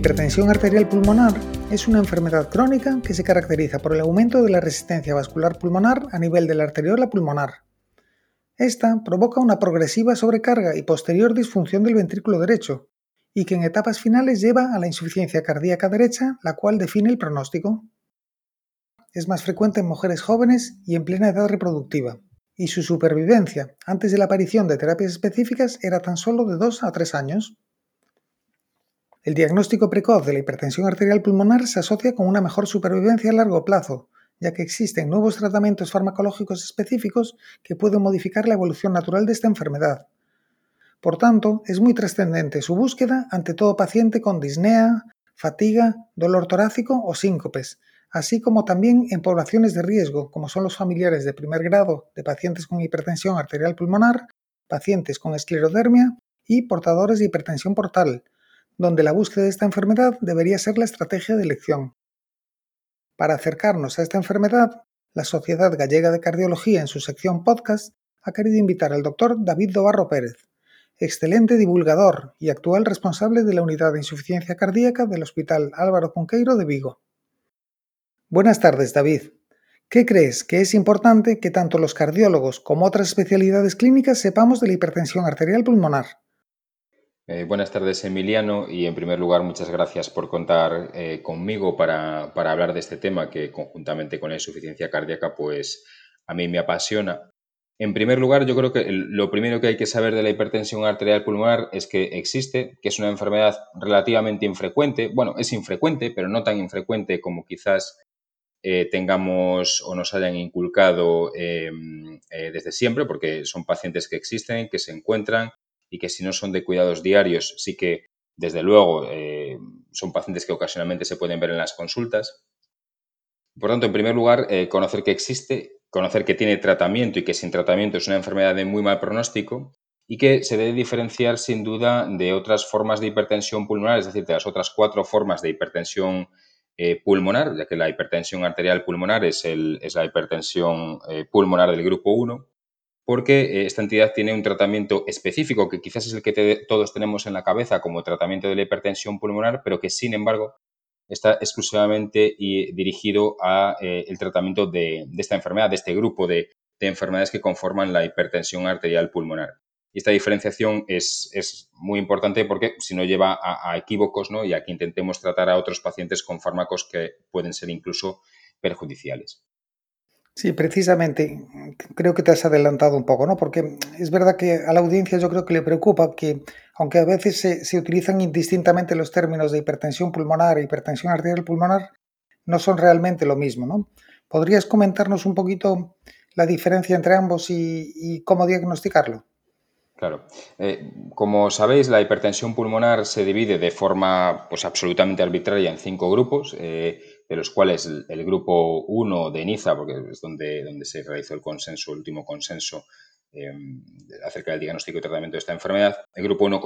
Hipertensión arterial pulmonar es una enfermedad crónica que se caracteriza por el aumento de la resistencia vascular pulmonar a nivel de la arteriola pulmonar. Esta provoca una progresiva sobrecarga y posterior disfunción del ventrículo derecho, y que en etapas finales lleva a la insuficiencia cardíaca derecha, la cual define el pronóstico. Es más frecuente en mujeres jóvenes y en plena edad reproductiva, y su supervivencia antes de la aparición de terapias específicas era tan solo de 2 a 3 años. El diagnóstico precoz de la hipertensión arterial pulmonar se asocia con una mejor supervivencia a largo plazo, ya que existen nuevos tratamientos farmacológicos específicos que pueden modificar la evolución natural de esta enfermedad. Por tanto, es muy trascendente su búsqueda ante todo paciente con disnea, fatiga, dolor torácico o síncopes, así como también en poblaciones de riesgo, como son los familiares de primer grado de pacientes con hipertensión arterial pulmonar, pacientes con esclerodermia y portadores de hipertensión portal, donde la búsqueda de esta enfermedad debería ser la estrategia de elección. Para acercarnos a esta enfermedad, la Sociedad Gallega de Cardiología en su sección podcast ha querido invitar al doctor David Dobarro Pérez, excelente divulgador y actual responsable de la unidad de insuficiencia cardíaca del Hospital Álvaro Cunqueiro de Vigo. Buenas tardes, David. ¿Qué crees que es importante que tanto los cardiólogos como otras especialidades clínicas sepamos de la hipertensión arterial pulmonar? Eh, buenas tardes, Emiliano, y en primer lugar, muchas gracias por contar eh, conmigo para, hablar de este tema que conjuntamente con la insuficiencia cardíaca, pues a mí me apasiona. En primer lugar, yo creo que lo primero que hay que saber de la hipertensión arterial pulmonar es que existe, que es una enfermedad relativamente infrecuente. Bueno, es infrecuente, pero no tan infrecuente como quizás eh, tengamos o nos hayan inculcado em, desde siempre, porque son pacientes que existen, que se encuentran y que si no son de cuidados diarios, sí que, desde luego, eh, son pacientes que ocasionalmente se pueden ver en las consultas. Por tanto, en primer lugar, eh, conocer que existe, conocer que tiene tratamiento y que sin tratamiento es una enfermedad de muy mal pronóstico y que se debe diferenciar sin duda de otras formas de hipertensión pulmonar, es decir, de las otras cuatro formas de hipertensión eh, pulmonar, ya que la hipertensión arterial pulmonar es, es la hipertensión pulmonar del grupo 1 porque eh, esta entidad tiene un tratamiento específico que quizás es el que todos tenemos en la cabeza como tratamiento de la hipertensión pulmonar, pero que sin embargo está exclusivamente dirigido al eh, tratamiento de, esta enfermedad, de este grupo de, enfermedades que conforman la hipertensión arterial pulmonar. Y esta diferenciación es, muy importante porque si no lleva a, a equívocos ¿no? y a que intentemos tratar a otros pacientes con fármacos que pueden ser incluso perjudiciales. Sí, precisamente, creo que te has adelantado un poco, ¿no? Porque es verdad que a la audiencia yo creo que le preocupa que, aunque a veces se, utilizan indistintamente los términos de hipertensión pulmonar e hipertensión arterial pulmonar, no son realmente lo mismo, ¿no? ¿Podrías comentarnos un poquito la diferencia entre ambos y, cómo diagnosticarlo? Claro. Eh, como sabéis, la hipertensión pulmonar se divide de forma pues, absolutamente arbitraria en cinco grupos. Eh, de los cuales el, grupo 1 de Niza, porque es donde, donde se realizó el consenso, el último consenso em, acerca del diagnóstico y tratamiento de esta enfermedad. El grupo 1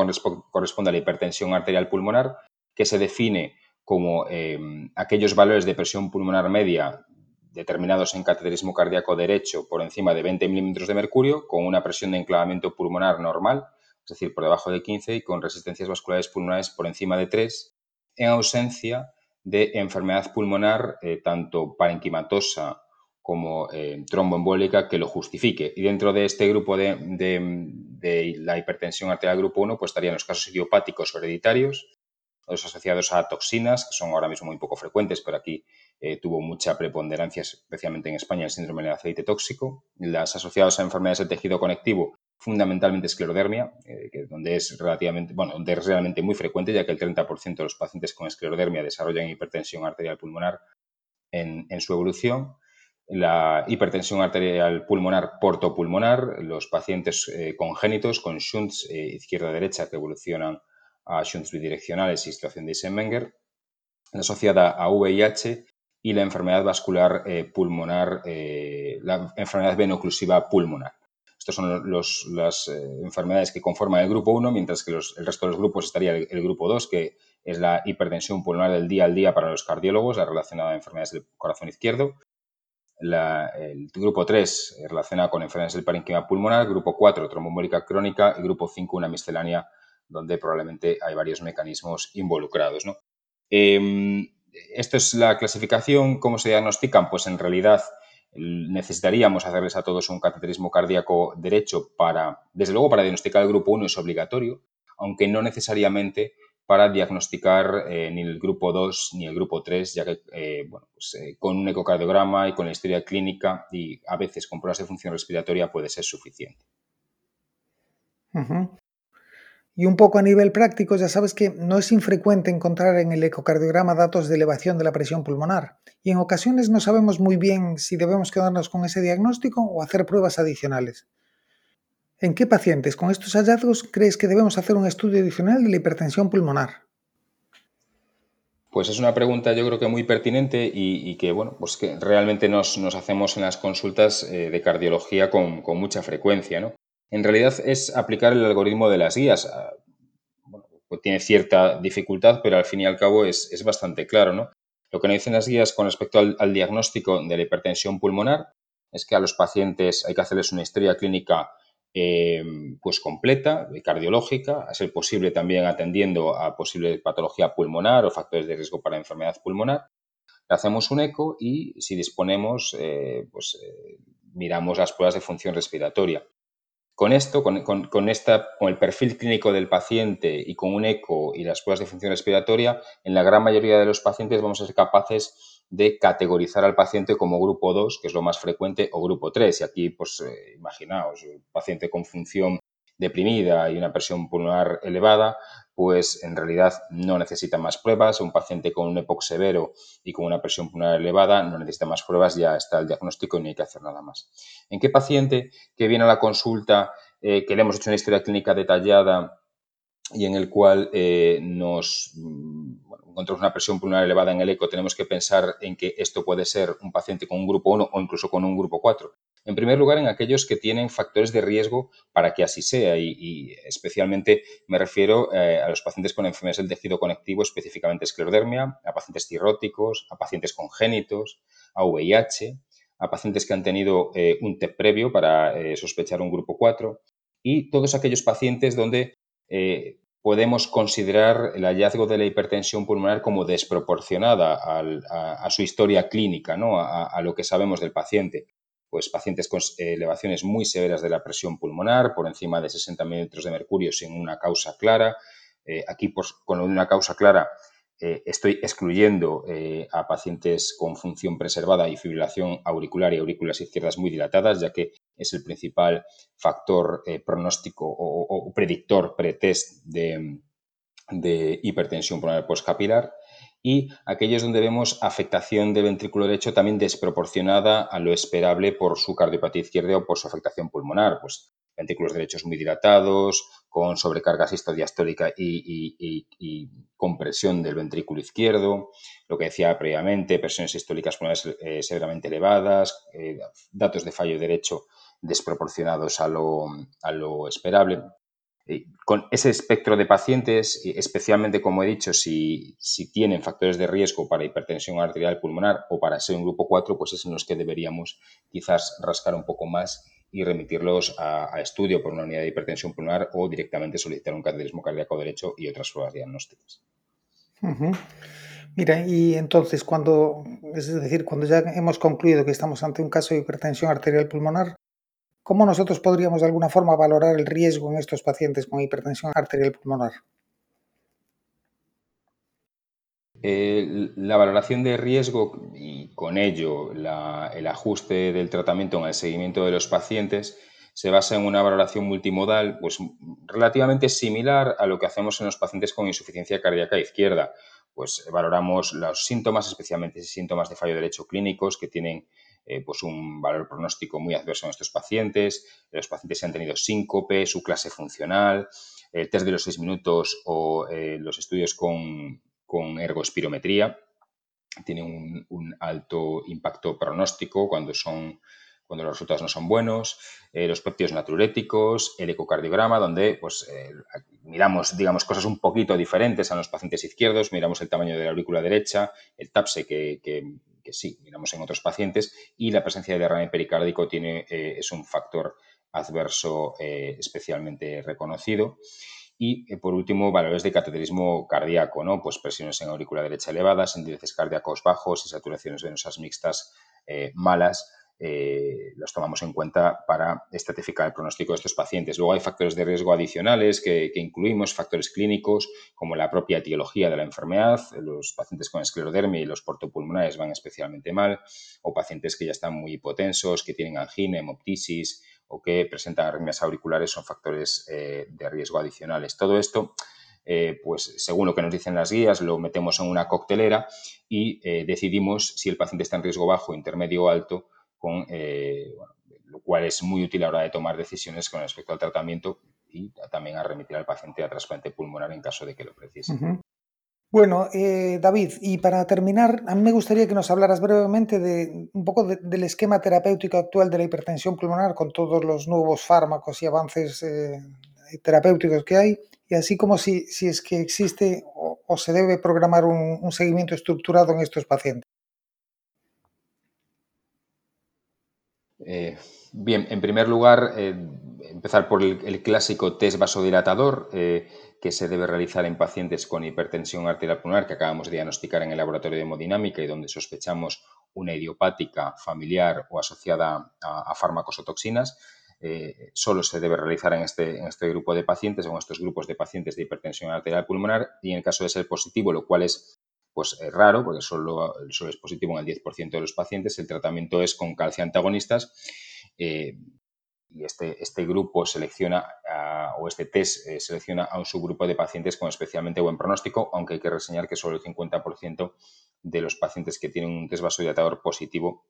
corresponde a la hipertensión arterial pulmonar, que se define como em, aquellos valores de presión pulmonar media determinados en cateterismo cardíaco derecho por encima de 20 milímetros de mercurio, con una presión de enclavamiento pulmonar normal, es decir, por debajo de 15 y con resistencias vasculares pulmonares por encima de 3, en ausencia de enfermedad pulmonar, eh, tanto parenquimatosa como eh, tromboembólica, que lo justifique. Y dentro de este grupo de, la hipertensión arterial grupo 1, pues estarían los casos idiopáticos hereditarios, los asociados a toxinas, que son ahora mismo muy poco frecuentes, pero aquí eh, tuvo mucha preponderancia, especialmente en España, el síndrome del aceite tóxico. Las asociadas a enfermedades del tejido conectivo, fundamentalmente esclerodermia, eh, donde es relativamente, bueno, donde es realmente muy frecuente, ya que el 30% de los pacientes con esclerodermia desarrollan hipertensión arterial pulmonar en, su evolución. La hipertensión arterial pulmonar portopulmonar, los pacientes eh, congénitos con shunts eh, izquierda-derecha que evolucionan a shunts bidireccionales y situación de Eisenmenger, asociada a VIH y la enfermedad vascular pulmonar, la enfermedad venoclusiva pulmonar. Estas son las eh, enfermedades que conforman el grupo 1, mientras que el resto de los grupos estaría el, grupo 2, que es la hipertensión pulmonar del día al día para los cardiólogos, la relacionada a enfermedades del corazón izquierdo. el grupo 3 eh, relacionado con enfermedades del parénquima pulmonar, grupo 4 tromboembólica crónica y grupo 5 una miscelánea donde probablemente hay varios mecanismos involucrados. Em, esto es la clasificación, ¿cómo se diagnostican? Pues en realidad necesitaríamos hacerles a todos un cateterismo cardíaco derecho para, desde luego para diagnosticar el grupo 1 es obligatorio, aunque no necesariamente para diagnosticar eh, ni el grupo 2 ni el grupo 3, ya que eh, bueno, pues, eh, con un ecocardiograma y con la historia clínica y a veces con pruebas de función respiratoria puede ser suficiente. Y un poco a nivel práctico, ya sabes que no es infrecuente encontrar en el ecocardiograma datos de elevación de la presión pulmonar y en ocasiones no sabemos muy bien si debemos quedarnos con ese diagnóstico o hacer pruebas adicionales. ¿En qué pacientes con estos hallazgos crees que debemos hacer un estudio adicional de la hipertensión pulmonar? Pues es una pregunta yo creo que muy pertinente y, que, bueno, pues que realmente nos, hacemos en las consultas eh, de cardiología con, mucha frecuencia, ¿no? En realidad es aplicar el algoritmo de las guías. Ah, bueno, pues tiene cierta dificultad, pero al fin y al cabo es, bastante claro, ¿no? Lo que nos dicen las guías con respecto al, diagnóstico de la hipertensión pulmonar es que a los pacientes hay que hacerles una historia clínica Em, pues completa, cardiológica, a ser posible también atendiendo a posible patología pulmonar o factores de riesgo para enfermedad pulmonar. Le hacemos un eco y si disponemos, eh, pues eh, miramos las pruebas de función respiratoria. Con esto, con, con, esta, con el perfil clínico del paciente y con un eco y las pruebas de función respiratoria, en la gran mayoría de los pacientes vamos a ser capaces de categorizar al paciente como grupo 2, que es lo más frecuente, o grupo 3. Y aquí, pues, eh, imaginaos, un paciente con función deprimida y una presión pulmonar elevada, pues en realidad no necesita más pruebas. Un paciente con un EPOC severo y con una presión pulmonar elevada no necesita más pruebas, ya está el diagnóstico y no hay que hacer nada más. ¿En qué paciente que viene a la consulta, eh, que le hemos hecho una historia clínica detallada y en el cual eh, nos encontramos una presión pulmonar elevada en el eco, tenemos que pensar en que esto puede ser un paciente con un grupo 1 o incluso con un grupo 4. En primer lugar, en aquellos que tienen factores de riesgo para que así sea y, especialmente me refiero eh, a los pacientes con enfermedades del tejido conectivo, específicamente esclerodermia, a pacientes cirróticos, a pacientes congénitos, a VIH, a pacientes que han tenido eh, un TEP previo para eh, sospechar un grupo 4 y todos aquellos pacientes donde podemos considerar el hallazgo de la hipertensión pulmonar como desproporcionada a, su historia clínica, ¿no? a, lo que sabemos del paciente. Pues pacientes con elevaciones muy severas de la presión pulmonar, por encima de 60 mililitros de mercurio sin una causa clara. Eh, aquí, con una causa clara, eh, estoy excluyendo eh, a pacientes con función preservada y fibrilación auricular y aurículas izquierdas muy dilatadas, ya que es el principal factor pronóstico o, predictor pretest de, de hipertensión pulmonar postcapilar y aquellos donde vemos afectación del ventrículo derecho también desproporcionada a lo esperable por su cardiopatía izquierda o por su afectación pulmonar, pues ventrículos derechos muy dilatados, con sobrecarga sistodiastólica y, y, compresión del ventrículo izquierdo, lo que decía previamente, presiones sistólicas pulmonares eh, severamente elevadas, eh, datos de fallo derecho desproporcionados a lo, esperable. Con ese espectro de pacientes, especialmente como he dicho, si, tienen factores de riesgo para hipertensión arterial pulmonar o para ser un grupo 4, pues es en los que deberíamos quizás rascar un poco más y remitirlos a, estudio por una unidad de hipertensión pulmonar o directamente solicitar un cateterismo cardíaco derecho y otras pruebas diagnósticas. Mira, y entonces cuando, es decir, cuando ya hemos concluido que estamos ante un caso de hipertensión arterial pulmonar, ¿Cómo nosotros podríamos de alguna forma valorar el riesgo en estos pacientes con hipertensión arterial pulmonar? La valoración de riesgo y con ello el ajuste del tratamiento en el seguimiento de los pacientes se basa en una valoración multimodal pues, relativamente similar a lo que hacemos en los pacientes con insuficiencia cardíaca izquierda. Pues valoramos los síntomas, especialmente síntomas de fallo derecho clínicos que tienen eh, pues un valor pronóstico muy adverso en estos pacientes, los pacientes han tenido síncope, su clase funcional, el test de los seis minutos o eh, los estudios con, con ergospirometría tienen un, alto impacto pronóstico cuando son cuando los resultados no son buenos, eh, los péptidos natriuréticos, el ecocardiograma, donde pues, miramos, digamos, cosas un poquito diferentes a los pacientes izquierdos, miramos el tamaño de la aurícula derecha, el TAPSE, que que sí, miramos en otros pacientes, y la presencia de derrame pericárdico tiene, eh, es un factor adverso eh, especialmente reconocido. Y, eh, por último, valores de cateterismo cardíaco, ¿no? Pues presiones en aurícula derecha elevadas, índices cardíacos bajos y saturaciones venosas mixtas malas, eh, los tomamos en cuenta para estratificar el pronóstico de estos pacientes. Luego hay factores de riesgo adicionales que, incluimos, factores clínicos como la propia etiología de la enfermedad. Los pacientes con esclerodermia y los portopulmonares van especialmente mal, o pacientes que ya están muy hipotensos, que tienen angina, hemoptisis o que presentan arritmias auriculares son factores eh, de riesgo adicionales. Todo esto eh, pues según lo que nos dicen las guías, lo metemos en una coctelera y decidimos si el paciente está en riesgo bajo, intermedio o alto eh, lo cual es muy útil a la hora de tomar decisiones con respecto al tratamiento y también a remitir al paciente a trasplante pulmonar en caso de que lo precise. Bueno, eh, David, y para terminar, a mí me gustaría que nos hablaras brevemente de un poco del esquema terapéutico actual de la hipertensión pulmonar con todos los nuevos fármacos y avances eh, terapéuticos que hay, y así como si, si es que existe o, se debe programar un seguimiento estructurado en estos pacientes. Eh, bien, en primer lugar, eh, empezar por el, clásico test vasodilatador eh, que se debe realizar en pacientes con hipertensión arterial pulmonar que acabamos de diagnosticar en el laboratorio de hemodinámica y donde sospechamos una idiopática familiar o asociada a, fármacos o toxinas. solo se debe realizar en este, en este grupo de pacientes o en estos grupos de pacientes de hipertensión arterial pulmonar y en el caso de ser positivo, lo cual es pues es raro, porque solo, es positivo en el 10% de los pacientes, el tratamiento es con calcio antagonistas eh, y este, este grupo selecciona, o este test eh, selecciona a un subgrupo de pacientes con especialmente buen pronóstico, aunque hay que reseñar que solo el 50% de los pacientes que tienen un test vasodilatador positivo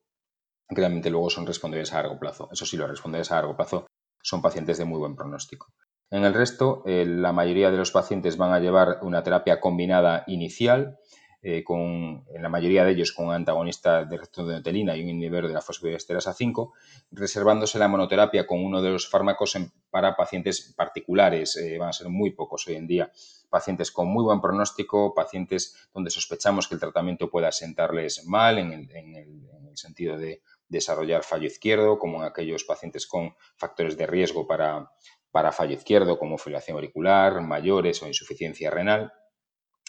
realmente luego son respondedores a largo plazo. Eso sí, los respondedores a largo plazo son pacientes de muy buen pronóstico. En el resto, eh, la mayoría de los pacientes van a llevar una terapia combinada inicial, eh, con, en la mayoría de ellos con un antagonista de notelina y un inhibidor de la fosfodiesterasa 5, reservándose la monoterapia con uno de los fármacos para pacientes particulares. Eh, van a ser muy pocos hoy en día. Pacientes con muy buen pronóstico, pacientes donde sospechamos que el tratamiento pueda sentarles mal en el, sentido de desarrollar fallo izquierdo, como en aquellos pacientes con factores de riesgo para, para fallo izquierdo, como fibrilación auricular, mayores o insuficiencia renal.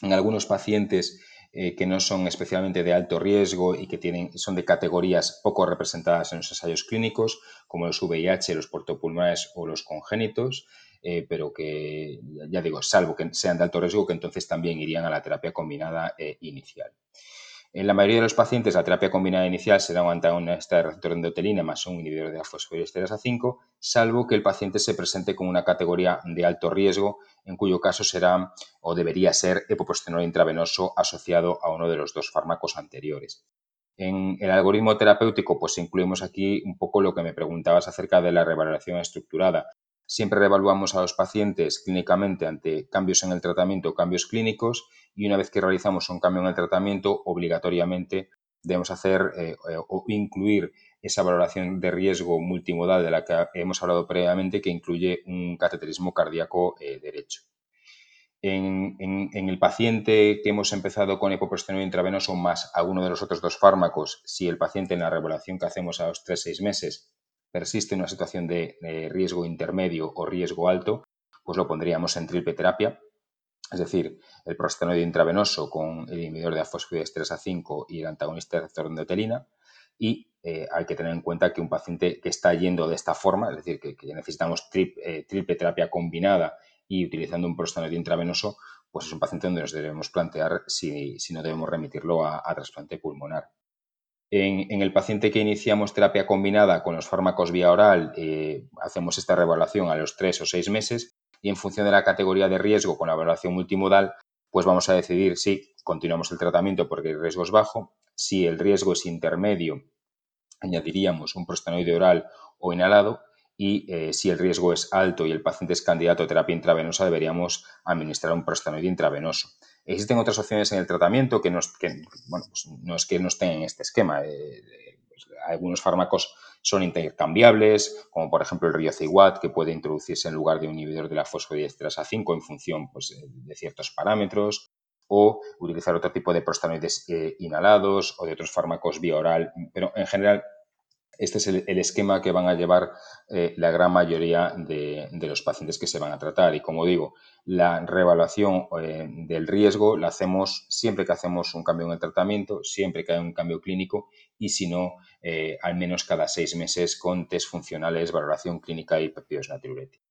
En algunos pacientes eh, que no son especialmente de alto riesgo y que tienen, son de categorías poco representadas en los ensayos clínicos, como los VIH, los portopulmonares o los congénitos, eh, pero que, ya digo, salvo que sean de alto riesgo, que entonces también irían a la terapia combinada eh, inicial. En la mayoría de los pacientes, la terapia combinada inicial será un antagonista de receptor de endotelina más un inhibidor de fosfodiesterasa 5, salvo que el paciente se presente con una categoría de alto riesgo en cuyo caso será o debería ser epoprostenol intravenoso asociado a uno de los dos fármacos anteriores. En el algoritmo terapéutico, pues incluimos aquí un poco lo que me preguntabas acerca de la revaloración estructurada. Siempre reevaluamos a los pacientes clínicamente ante cambios en el tratamiento o cambios clínicos y una vez que realizamos un cambio en el tratamiento, obligatoriamente debemos hacer eh, o incluir esa valoración de riesgo multimodal de la que hemos hablado previamente, que incluye un cateterismo cardíaco eh, derecho. En, el paciente que hemos empezado con hipoprostenoide intravenoso más alguno de los otros dos fármacos, si el paciente en la revelación que hacemos a los 3-6 meses persiste una situación de, riesgo intermedio o riesgo alto, pues lo pondríamos en triple terapia, es decir, el prostenoide intravenoso con el inhibidor de fosfodiesterasa 5 y el antagonista de receptor de endotelina, y eh, hay que tener en cuenta que un paciente que está yendo de esta forma, es decir, que, necesitamos eh, triple terapia combinada y utilizando un prostanoide intravenoso, pues es un paciente donde nos debemos plantear si, no debemos remitirlo a, trasplante pulmonar. En, el paciente que iniciamos terapia combinada con los fármacos vía oral, eh, hacemos esta reevaluación a los tres o seis meses y en función de la categoría de riesgo con la evaluación multimodal, pues vamos a decidir si continuamos el tratamiento porque el riesgo es bajo, si el riesgo es intermedio añadiríamos un prostanoide oral o inhalado y eh, si el riesgo es alto y el paciente es candidato a terapia intravenosa, deberíamos administrar un prostanoide intravenoso. Existen otras opciones en el tratamiento que, pues no es que no estén en este esquema. Eh, pues algunos fármacos son intercambiables, como por ejemplo el riociguat, que puede introducirse en lugar de un inhibidor de la fosfodiesterasa 5 en función pues, de ciertos parámetros o utilizar otro tipo de prostanoides eh, inhalados o de otros fármacos vía oral, pero en general este es el, esquema que van a llevar eh, la gran mayoría de, los pacientes que se van a tratar. Y como digo, la reevaluación eh, del riesgo la hacemos siempre que hacemos un cambio en el tratamiento, siempre que hay un cambio clínico y si no, eh, al menos cada seis meses con test funcionales, valoración clínica y péptidos natriuréticos.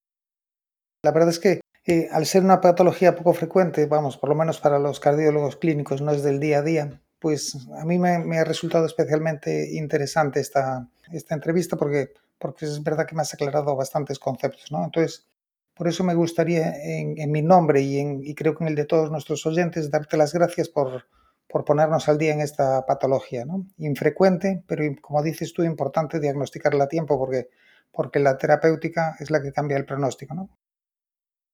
La verdad es que al ser una patología poco frecuente, vamos, por lo menos para los cardiólogos clínicos no es del día a día, pues a mí me, ha resultado especialmente interesante esta, esta entrevista porque, porque es verdad que me has aclarado bastantes conceptos, ¿no? Entonces, por eso me gustaría, en, mi nombre y, en, y, creo que en el de todos nuestros oyentes, darte las gracias por, por ponernos al día en esta patología, ¿no? Infrecuente, pero como dices tú, importante diagnosticarla a tiempo porque, porque la terapéutica es la que cambia el pronóstico, ¿no?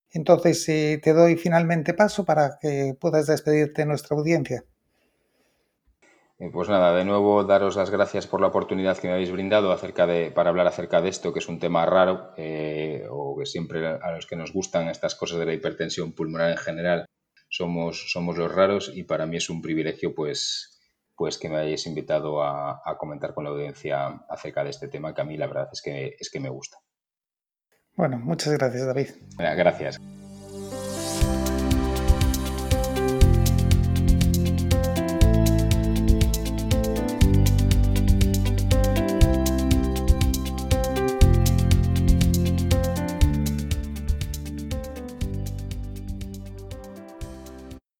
Entonces, eh, te doy finalmente paso para que puedas despedirte de nuestra audiencia. Pues nada, de nuevo daros las gracias por la oportunidad que me habéis brindado acerca de, para hablar acerca de esto, que es un tema raro eh, o que siempre a los que nos gustan estas cosas de la hipertensión pulmonar en general somos, somos los raros y para mí es un privilegio pues, pues que me hayáis invitado a, comentar con la audiencia acerca de este tema que a mí la verdad es que, es que me gusta. Bueno, muchas gracias David. gracias.